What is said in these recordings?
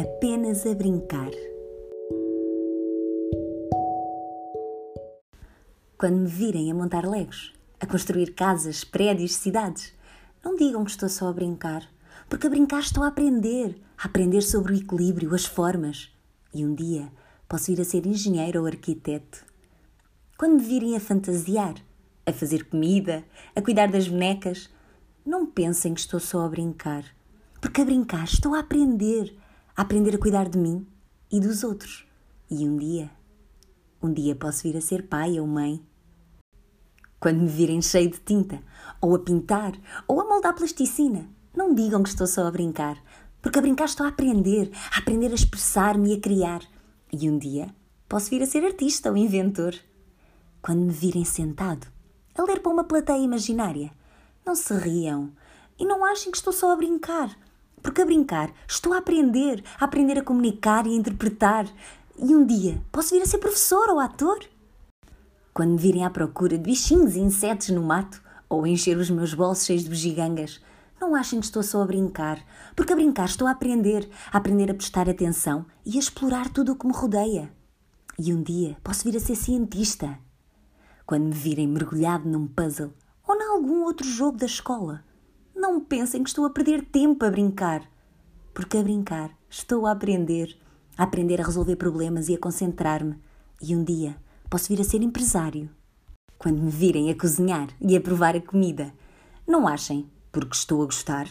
apenas a brincar. Quando me virem a montar legos, a construir casas, prédios, cidades, não digam que estou só a brincar, porque a brincar estou a aprender, a aprender sobre o equilíbrio, as formas. E um dia posso ir a ser engenheiro ou arquiteto. Quando me virem a fantasiar, a fazer comida, a cuidar das bonecas, não pensem que estou só a brincar, porque a brincar estou a aprender, a aprender a cuidar de mim e dos outros. E um dia, um dia posso vir a ser pai ou mãe. Quando me virem cheio de tinta, ou a pintar, ou a moldar plasticina, não digam que estou só a brincar, porque a brincar estou a aprender, a aprender a expressar-me e a criar. E um dia posso vir a ser artista ou inventor. Quando me virem sentado, a ler para uma plateia imaginária, não se riam e não achem que estou só a brincar. Porque a brincar estou a aprender, a aprender a comunicar e a interpretar. E um dia posso vir a ser professor ou ator. Quando me virem à procura de bichinhos e insetos no mato ou encher os meus bolsos cheios de bugigangas, não achem que estou só a brincar, porque a brincar estou a aprender, a aprender a prestar atenção e a explorar tudo o que me rodeia. E um dia posso vir a ser cientista. Quando me virem mergulhado num puzzle ou em algum outro jogo da escola. Não pensem que estou a perder tempo a brincar, porque a brincar estou a aprender, a aprender a resolver problemas e a concentrar-me, e um dia posso vir a ser empresário. Quando me virem a cozinhar e a provar a comida, não achem, porque estou a gostar,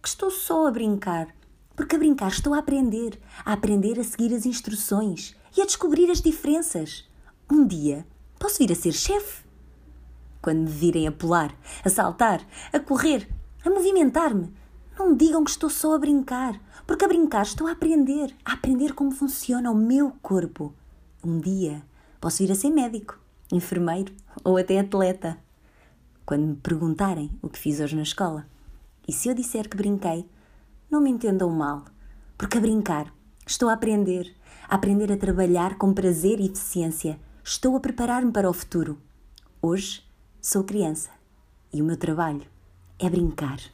que estou só a brincar, porque a brincar estou a aprender, a aprender a seguir as instruções e a descobrir as diferenças. Um dia posso vir a ser chefe. Quando me virem a pular, a saltar, a correr, a movimentar-me. Não digam que estou só a brincar, porque a brincar estou a aprender, a aprender como funciona o meu corpo. Um dia posso vir a ser médico, enfermeiro ou até atleta. Quando me perguntarem o que fiz hoje na escola, e se eu disser que brinquei, não me entendam mal, porque a brincar estou a aprender, a aprender a trabalhar com prazer e eficiência. Estou a preparar-me para o futuro. Hoje Sou criança e o meu trabalho é brincar.